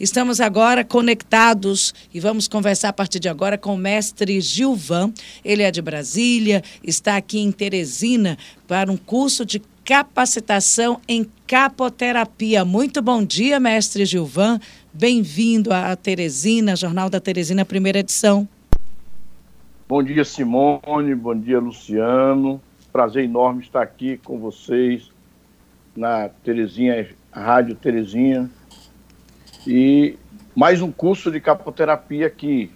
Estamos agora conectados e vamos conversar a partir de agora com o mestre Gilvan. Ele é de Brasília, está aqui em Teresina para um curso de capacitação em capoterapia. Muito bom dia, mestre Gilvan. Bem-vindo à Teresina, Jornal da Teresina, primeira edição. Bom dia, Simone. Bom dia, Luciano. Prazer enorme estar aqui com vocês na Terezinha, Rádio Terezinha. E mais um curso de capoterapia aqui,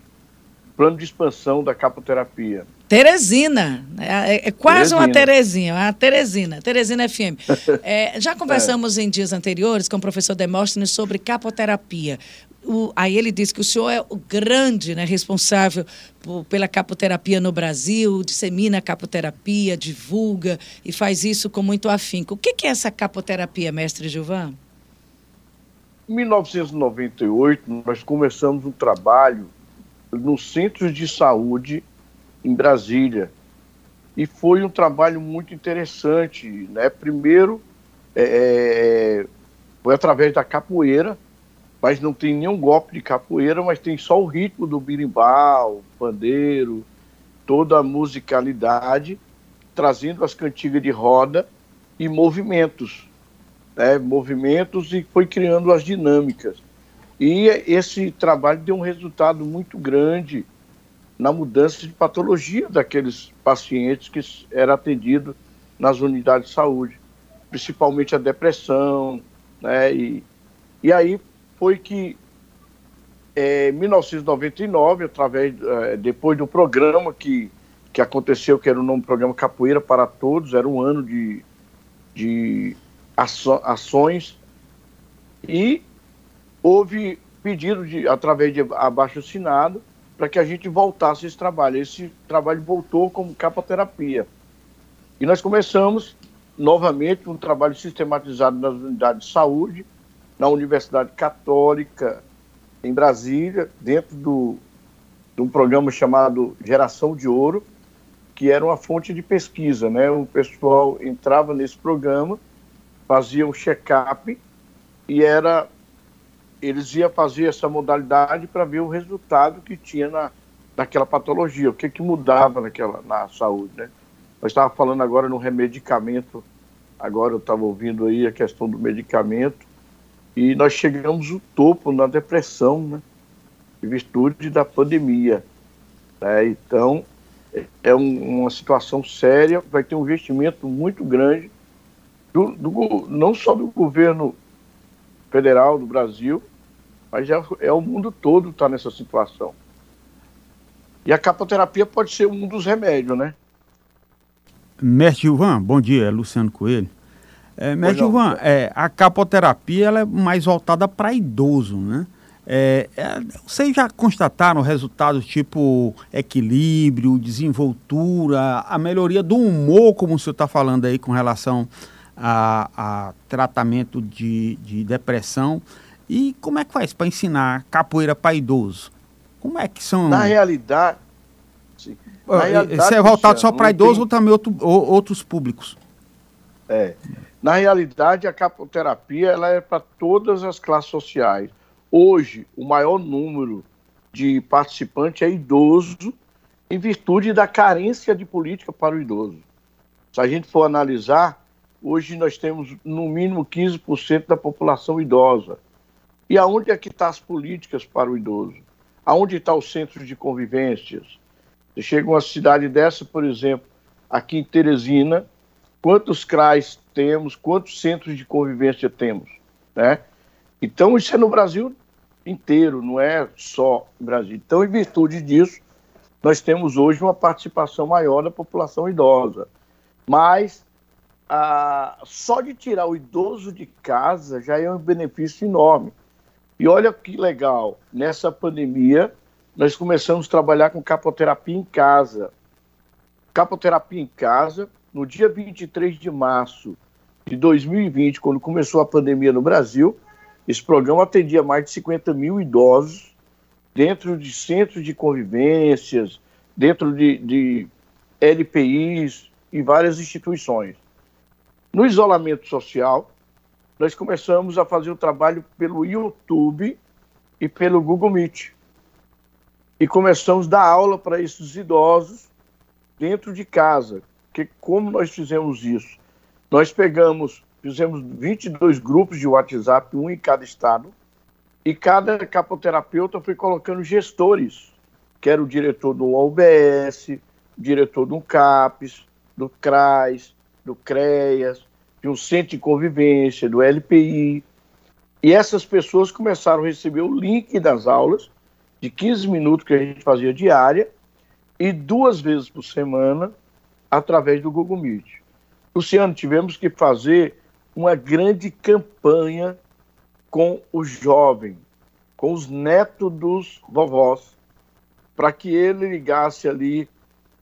plano de expansão da capoterapia. Teresina, é, é, é quase Teresina. uma Terezinha, uma Teresina, Teresina FM. É, já conversamos é. em dias anteriores com o professor Demóstenes sobre capoterapia. O, aí ele disse que o senhor é o grande né, responsável por, pela capoterapia no Brasil, dissemina a capoterapia, divulga e faz isso com muito afinco. O que, que é essa capoterapia, mestre Gilvan? Em 1998, nós começamos um trabalho nos centros de saúde em Brasília. E foi um trabalho muito interessante. Né? Primeiro, é, é, foi através da capoeira, mas não tem nenhum golpe de capoeira, mas tem só o ritmo do birimbau, pandeiro, toda a musicalidade, trazendo as cantigas de roda e movimentos. Né? Movimentos e foi criando as dinâmicas. E esse trabalho deu um resultado muito grande na mudança de patologia daqueles pacientes que eram atendidos nas unidades de saúde, principalmente a depressão, né? E, e aí foi que é, em 1999, através é, depois do programa que, que aconteceu, que era o nome do programa Capoeira para Todos, era um ano de, de ações e houve pedido de, através de abaixo assinado para que a gente voltasse esse trabalho. Esse trabalho voltou como capoterapia. E nós começamos novamente um trabalho sistematizado nas unidades de saúde, na Universidade Católica em Brasília, dentro do, de um programa chamado Geração de Ouro, que era uma fonte de pesquisa. Né? O pessoal entrava nesse programa, fazia um check-up e era eles iam fazer essa modalidade para ver o resultado que tinha na, naquela patologia, o que, que mudava naquela, na saúde, né? Nós estávamos falando agora no remedicamento, agora eu estava ouvindo aí a questão do medicamento, e nós chegamos ao topo na depressão, né? Em virtude da pandemia. Né? Então, é um, uma situação séria, vai ter um investimento muito grande, do, do, não só do governo federal do Brasil, mas é, é o mundo todo está nessa situação. E a capoterapia pode ser um dos remédios, né? Mestre Gilvan, bom dia, é Luciano Coelho. É, Mestre Gilvan, é, a capoterapia ela é mais voltada para idoso, né? É, é, vocês já constataram resultados tipo equilíbrio, desenvoltura, a melhoria do humor, como o senhor está falando aí com relação a, a tratamento de, de depressão? E como é que faz para ensinar capoeira para idoso? Como é que são. Na realidade. Na realidade Isso é voltado só para idoso tem... ou também outro, ou, outros públicos? É. Na realidade, a capoterapia ela é para todas as classes sociais. Hoje, o maior número de participantes é idoso, em virtude da carência de política para o idoso. Se a gente for analisar, hoje nós temos no mínimo 15% da população idosa. E aonde é que estão tá as políticas para o idoso? Aonde está o centro de convivências? Você chega uma cidade dessa, por exemplo, aqui em Teresina, quantos CRAs temos, quantos centros de convivência temos, né? Então, isso é no Brasil inteiro, não é só no Brasil. Então, em virtude disso, nós temos hoje uma participação maior da população idosa. Mas só de tirar o idoso de casa já é um benefício enorme. E olha que legal, nessa pandemia, nós começamos a trabalhar com capoterapia em casa. Capoterapia em casa, no dia 23 de março de 2020, quando começou a pandemia no Brasil, esse programa atendia mais de 50 mil idosos dentro de centros de convivências, dentro de, de LPIs e várias instituições. No isolamento social, nós começamos a fazer o trabalho pelo YouTube e pelo Google Meet. E começamos a dar aula para esses idosos dentro de casa. Que como nós fizemos isso? Nós pegamos, fizemos 22 grupos de WhatsApp, um em cada estado, e cada capoterapeuta foi colocando gestores, que era o diretor do OBS, diretor do CAPES, do CRAS, do CREAS, de um centro de convivência, do LPI. E essas pessoas começaram a receber o link das aulas, de 15 minutos que a gente fazia diária, e duas vezes por semana, através do Google Meet. Luciano, tivemos que fazer uma grande campanha com o jovem, com os netos dos vovós, para que ele ligasse ali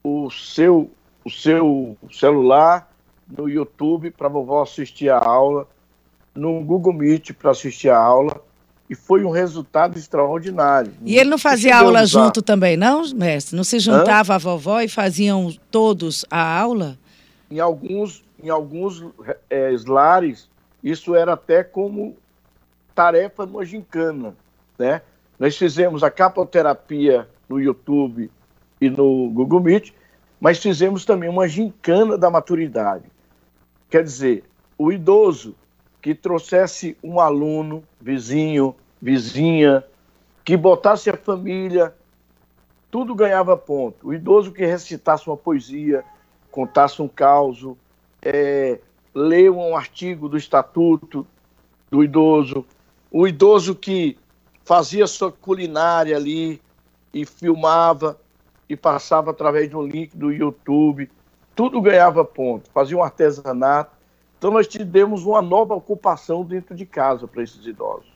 o seu, o seu celular no YouTube para a vovó assistir a aula, no Google Meet para assistir a aula, e foi um resultado extraordinário. E ele não fazia aula junto também, não, mestre? Não se juntava Hã? a vovó e faziam todos a aula? Em alguns, em alguns é, lares, isso era até como tarefa no gincana, né? Nós fizemos a capoterapia no YouTube e no Google Meet, mas fizemos também uma gincana da maturidade. Quer dizer, o idoso que trouxesse um aluno, vizinho, vizinha, que botasse a família, tudo ganhava ponto. O idoso que recitasse uma poesia, contasse um caos, é, leu um artigo do estatuto do idoso, o idoso que fazia sua culinária ali e filmava e passava através de um link do YouTube, tudo ganhava ponto, fazia um artesanato. Então nós tivemos uma nova ocupação dentro de casa para esses idosos.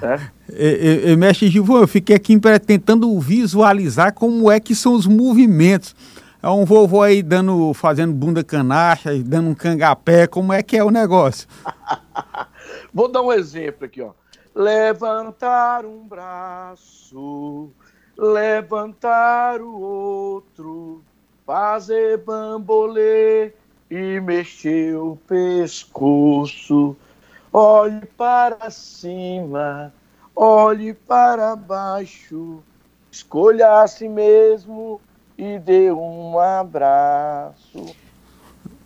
Né? E, e, mestre Gilvão, eu fiquei aqui tentando visualizar como é que são os movimentos. É um vovô aí dando, fazendo bunda canacha, dando um cangapé, como é que é o negócio? Vou dar um exemplo aqui, ó. Levantar um braço, levantar o outro, fazer bambolê e mexer o pescoço. Olhe para cima, olhe para baixo, escolha a si mesmo e dê um abraço.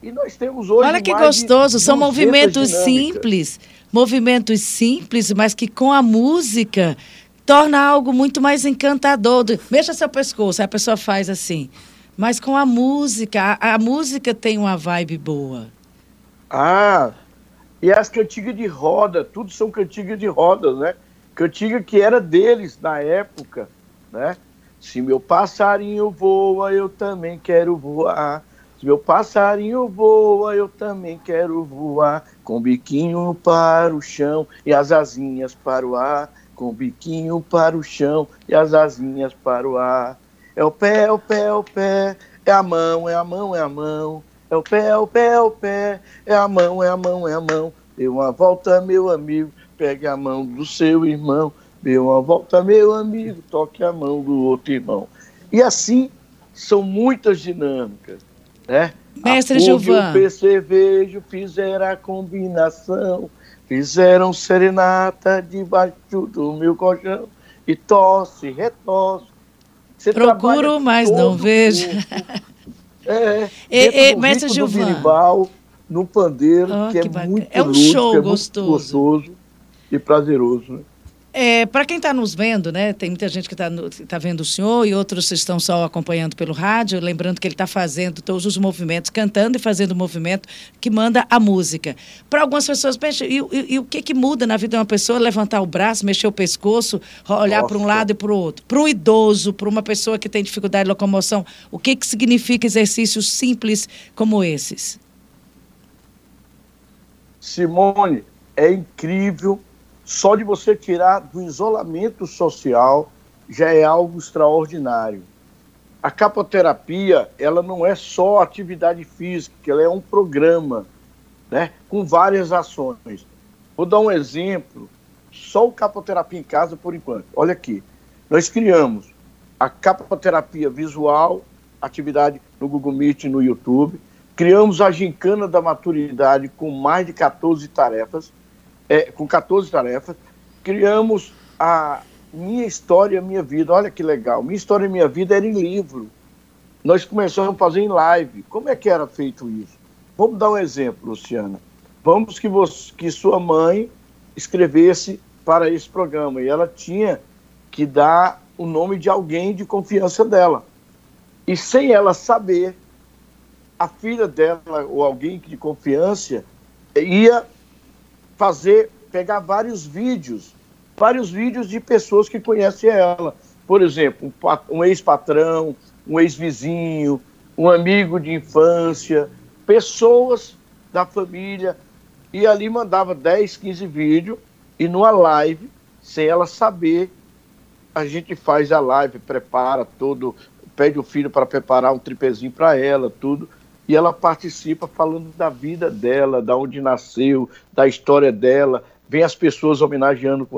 E nós temos hoje. Olha que gostoso, são movimentos dinâmicas. simples movimentos simples, mas que com a música torna algo muito mais encantador. Mexa seu pescoço, a pessoa faz assim. Mas com a música, a, a música tem uma vibe boa. Ah, e as cantigas de roda, tudo são cantigas de roda, né? Cantiga que era deles na época, né? Se meu passarinho voa, eu também quero voar. Se meu passarinho voa, eu também quero voar, com o biquinho para o chão e as asinhas para o ar, com o biquinho para o chão e as asinhas para o ar. É o pé, é o pé, é o pé, é a mão, é a mão, é a mão. É o pé, é o pé, é o pé, é a mão, é a mão, é a mão. Dê uma volta, meu amigo, pegue a mão do seu irmão. Dê uma volta, meu amigo, toque a mão do outro irmão. E assim são muitas dinâmicas né? Mestre Gilvan. o percevejo fizeram a combinação, fizeram serenata debaixo do meu colchão, e tosse, retosse. Você Procuro, mas não vejo. É, e, e, mestre Gilvan. Birimbau, no pandeiro, oh, que, que, é muito É um lúdico, show é gostoso. gostoso e prazeroso, né? É, Para quem está nos vendo, né, tem muita gente que está tá vendo o senhor e outros estão só acompanhando pelo rádio, lembrando que ele está fazendo todos os movimentos, cantando e fazendo o movimento que manda a música. Para algumas pessoas, e, e, e, o que, que muda na vida de uma pessoa? Levantar o braço, mexer o pescoço, olhar para um lado e para o outro. Para um idoso, para uma pessoa que tem dificuldade de locomoção, o que, que significa exercícios simples como esses? Simone, é incrível só de você tirar do isolamento social já é algo extraordinário. A capoterapia, ela não é só atividade física, ela é um programa, né, com várias ações. Vou dar um exemplo, só o capoterapia em casa por enquanto. Olha aqui, nós criamos a capoterapia visual, atividade no Google Meet e no YouTube, criamos a gincana da maturidade com mais de 14 tarefas, é, com 14 tarefas, criamos a, Minha História, Minha Vida. Olha que legal. Minha História, Minha Vida era em livro. Nós começamos a fazer em live. Como é que era feito isso? Vamos dar um exemplo, Luciana. Vamos que, você, que sua mãe escrevesse para esse programa e ela tinha que dar o nome de alguém de confiança dela. E sem ela saber, a filha dela ou alguém de confiança ia fazer, pegar vários vídeos, vários vídeos de pessoas que conhecem ela. Por exemplo, um ex-patrão, um ex-vizinho, um amigo de infância, pessoas da família, e ali mandava 10, 15 vídeos, e numa live, sem ela saber, a gente faz a live, prepara todo, pede o filho para preparar um tripézinho para ela, tudo, e ela participa falando da vida dela, da onde nasceu, da história dela, vem as pessoas homenageando,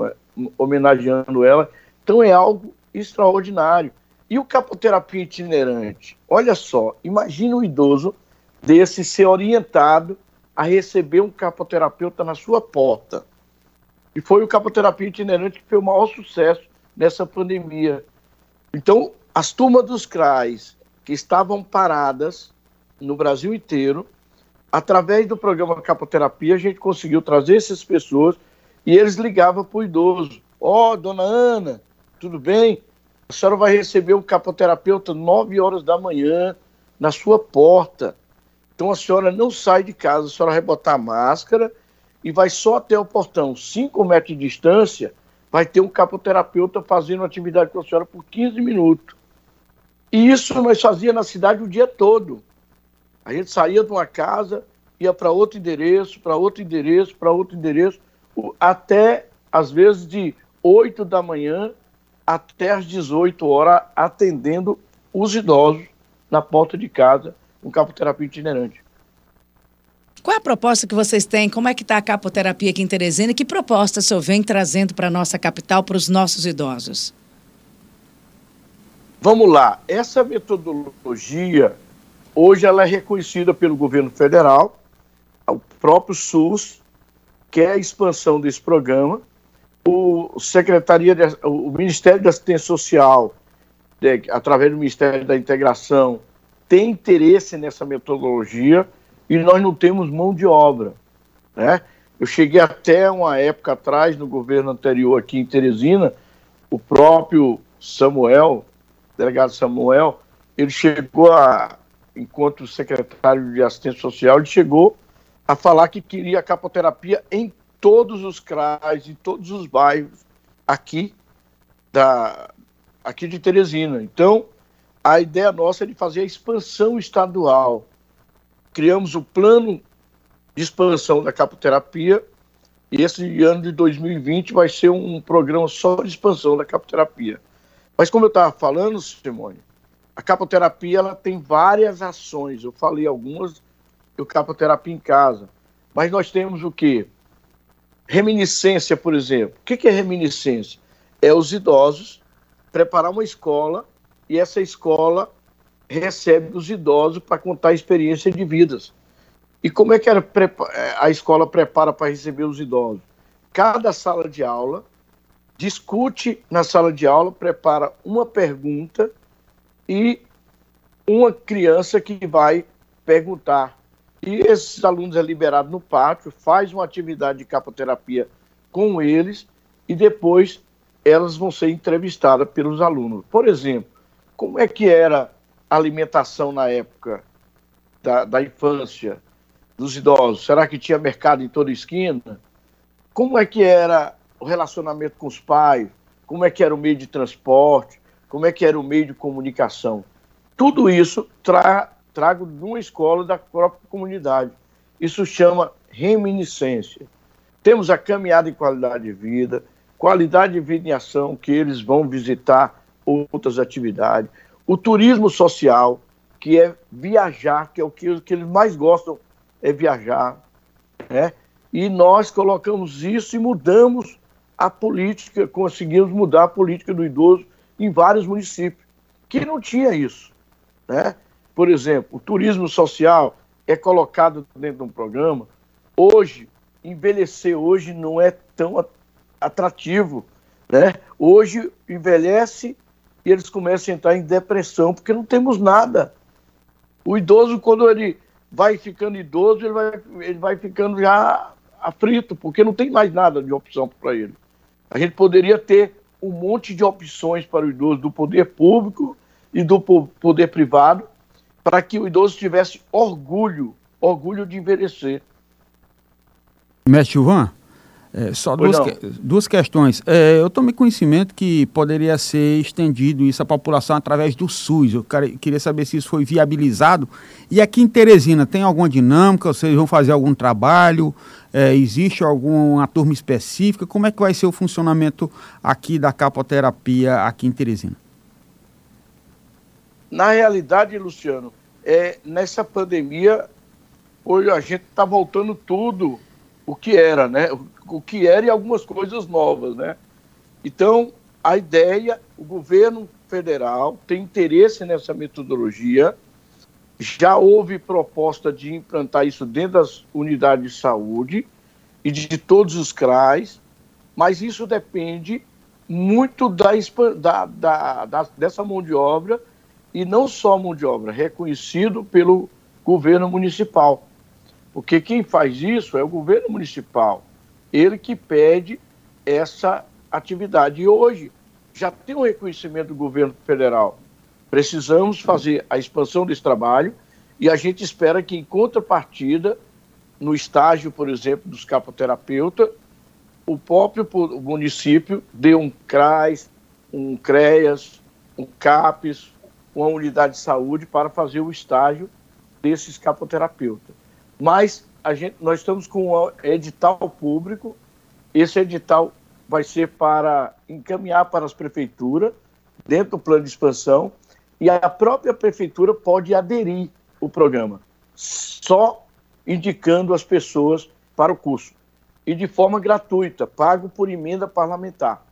homenageando ela. Então é algo extraordinário. E o capoterapia itinerante? Olha só, imagina um idoso desse ser orientado a receber um capoterapeuta na sua porta. E foi o capoterapia itinerante que foi o maior sucesso nessa pandemia. Então, as turmas dos CRAs que estavam paradas no Brasil inteiro, através do programa Capoterapia, a gente conseguiu trazer essas pessoas e eles ligavam para o idoso. Ó, oh, dona Ana, tudo bem? A senhora vai receber um capoterapeuta nove horas da manhã na sua porta. Então a senhora não sai de casa, a senhora vai botar a máscara e vai só até o portão, cinco metros de distância, vai ter um capoterapeuta fazendo atividade com a senhora por 15 minutos. E isso nós fazíamos na cidade o dia todo. A gente saía de uma casa, ia para outro endereço, para outro endereço, para outro endereço, até às vezes de 8 da manhã até às 18 horas, atendendo os idosos na porta de casa, com capoterapia itinerante. Qual é a proposta que vocês têm? Como é que está a capoterapia aqui em Teresina? Que proposta o senhor vem trazendo para a nossa capital, para os nossos idosos? Vamos lá. Essa metodologia Hoje ela é reconhecida pelo governo federal, o próprio SUS quer a expansão desse programa, o Secretaria, de, o Ministério da Assistência Social, de, através do Ministério da Integração, tem interesse nessa metodologia e nós não temos mão de obra, né? Eu cheguei até uma época atrás, no governo anterior aqui em Teresina, o próprio Samuel, delegado Samuel, ele chegou a enquanto secretário de Assistência Social, ele chegou a falar que queria capoterapia em todos os CRAs, em todos os bairros aqui, da, aqui de Teresina. Então, a ideia nossa é de fazer a expansão estadual. Criamos o plano de expansão da capoterapia e esse ano de 2020 vai ser um programa só de expansão da capoterapia. Mas como eu estava falando, Simone, a capoterapia ela tem várias ações. Eu falei algumas, eu capoterapia em casa. Mas nós temos o quê? Reminiscência, por exemplo. O que é reminiscência? É os idosos preparar uma escola e essa escola recebe os idosos para contar a experiência de vidas. E como é que a escola prepara para receber os idosos? Cada sala de aula discute na sala de aula, prepara uma pergunta e uma criança que vai perguntar. E esses alunos é liberado no pátio, faz uma atividade de capoterapia com eles e depois elas vão ser entrevistadas pelos alunos. Por exemplo, como é que era a alimentação na época da, da infância dos idosos? Será que tinha mercado em toda esquina? Como é que era o relacionamento com os pais? Como é que era o meio de transporte? Como é que era o meio de comunicação. Tudo isso tra trago de uma escola da própria comunidade. Isso chama reminiscência. Temos a caminhada em qualidade de vida, qualidade de vida em ação, que eles vão visitar outras atividades, o turismo social, que é viajar, que é o que, que eles mais gostam, é viajar. Né? E nós colocamos isso e mudamos a política, conseguimos mudar a política do idoso em vários municípios, que não tinha isso. Né? Por exemplo, o turismo social é colocado dentro de um programa. Hoje, envelhecer hoje não é tão atrativo. Né? Hoje envelhece e eles começam a entrar em depressão porque não temos nada. O idoso, quando ele vai ficando idoso, ele vai, ele vai ficando já aflito, porque não tem mais nada de opção para ele. A gente poderia ter um monte de opções para o idoso do poder público e do poder privado, para que o idoso tivesse orgulho, orgulho de envelhecer. Mestre Ivan, é, só duas, que, duas questões. É, eu tomei conhecimento que poderia ser estendido isso à população através do SUS. Eu queria saber se isso foi viabilizado. E aqui em Teresina, tem alguma dinâmica? Vocês vão fazer algum trabalho? É, existe alguma turma específica? Como é que vai ser o funcionamento aqui da capoterapia aqui em Teresina? Na realidade, Luciano, é, nessa pandemia, hoje a gente está voltando tudo o que era, né? O que era e algumas coisas novas, né? Então, a ideia, o governo federal tem interesse nessa metodologia, já houve proposta de implantar isso dentro das unidades de saúde e de todos os CRAs, mas isso depende muito da, da, da, dessa mão de obra e não só mão de obra, reconhecido pelo governo municipal. Porque quem faz isso é o governo municipal, ele que pede essa atividade. E hoje já tem um reconhecimento do governo federal. Precisamos fazer a expansão desse trabalho e a gente espera que, em contrapartida, no estágio, por exemplo, dos capoterapeutas, o próprio município dê um CRAS, um CREAS, um CAPES, uma unidade de saúde para fazer o estágio desses capoterapeutas. Mas a gente, nós estamos com um edital público, esse edital vai ser para encaminhar para as prefeituras, dentro do plano de expansão, e a própria prefeitura pode aderir o programa, só indicando as pessoas para o curso. E de forma gratuita, pago por emenda parlamentar.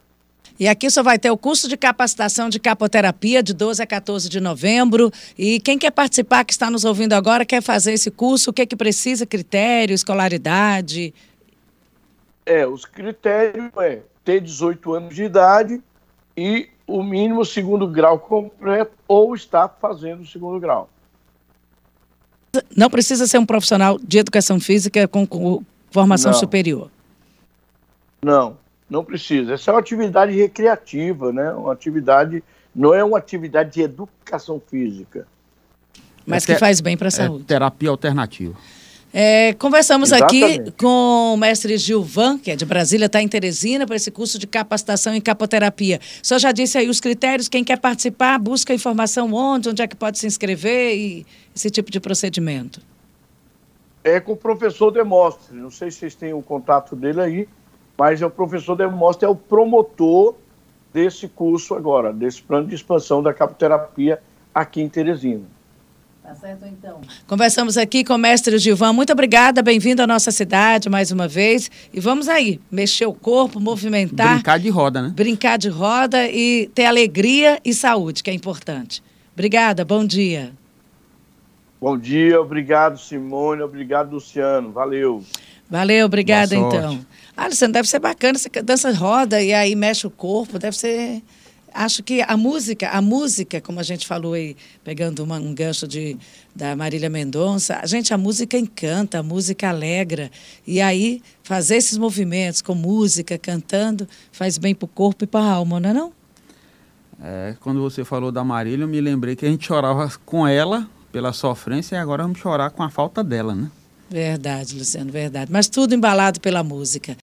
E aqui só vai ter o curso de capacitação de capoterapia de 12 a 14 de novembro. E quem quer participar, que está nos ouvindo agora, quer fazer esse curso, o que é que precisa? Critério, escolaridade? É, os critérios é ter 18 anos de idade e o mínimo segundo grau completo ou estar fazendo o segundo grau. Não precisa ser um profissional de educação física com, com formação não. superior. Não, não precisa. Essa é uma atividade recreativa, né? Uma atividade, não é uma atividade de educação física. Mas é que faz bem para a é saúde. terapia alternativa. É, conversamos Exatamente. aqui com o mestre Gilvan, que é de Brasília, está em Teresina, para esse curso de capacitação em capoterapia. O senhor já disse aí os critérios, quem quer participar, busca informação onde, onde é que pode se inscrever e esse tipo de procedimento. É com o professor Demóstenes, não sei se vocês têm o contato dele aí, mas é o professor Demóstenes é o promotor desse curso agora, desse plano de expansão da capoterapia aqui em Teresina. Tá certo, então. Conversamos aqui com o mestre Gilvan. Muito obrigada, bem-vindo à nossa cidade mais uma vez. E vamos aí, mexer o corpo, movimentar. Brincar de roda, né? Brincar de roda e ter alegria e saúde, que é importante. Obrigada, bom dia. Bom dia, obrigado, Simone, obrigado, Luciano. Valeu. Valeu, obrigada, então. Ah, Luciano, deve ser bacana, você dança roda e aí mexe o corpo, deve ser acho que a música, a música, como a gente falou aí, pegando uma, um gancho de, da Marília Mendonça, a gente, a música encanta, a música alegra. E aí, fazer esses movimentos com música, cantando, faz bem para o corpo e para a alma, não é não? É, quando você falou da Marília, eu me lembrei que a gente chorava com ela pela sofrência e agora vamos chorar com a falta dela, né? Verdade, Luciano, verdade. Mas tudo embalado pela música.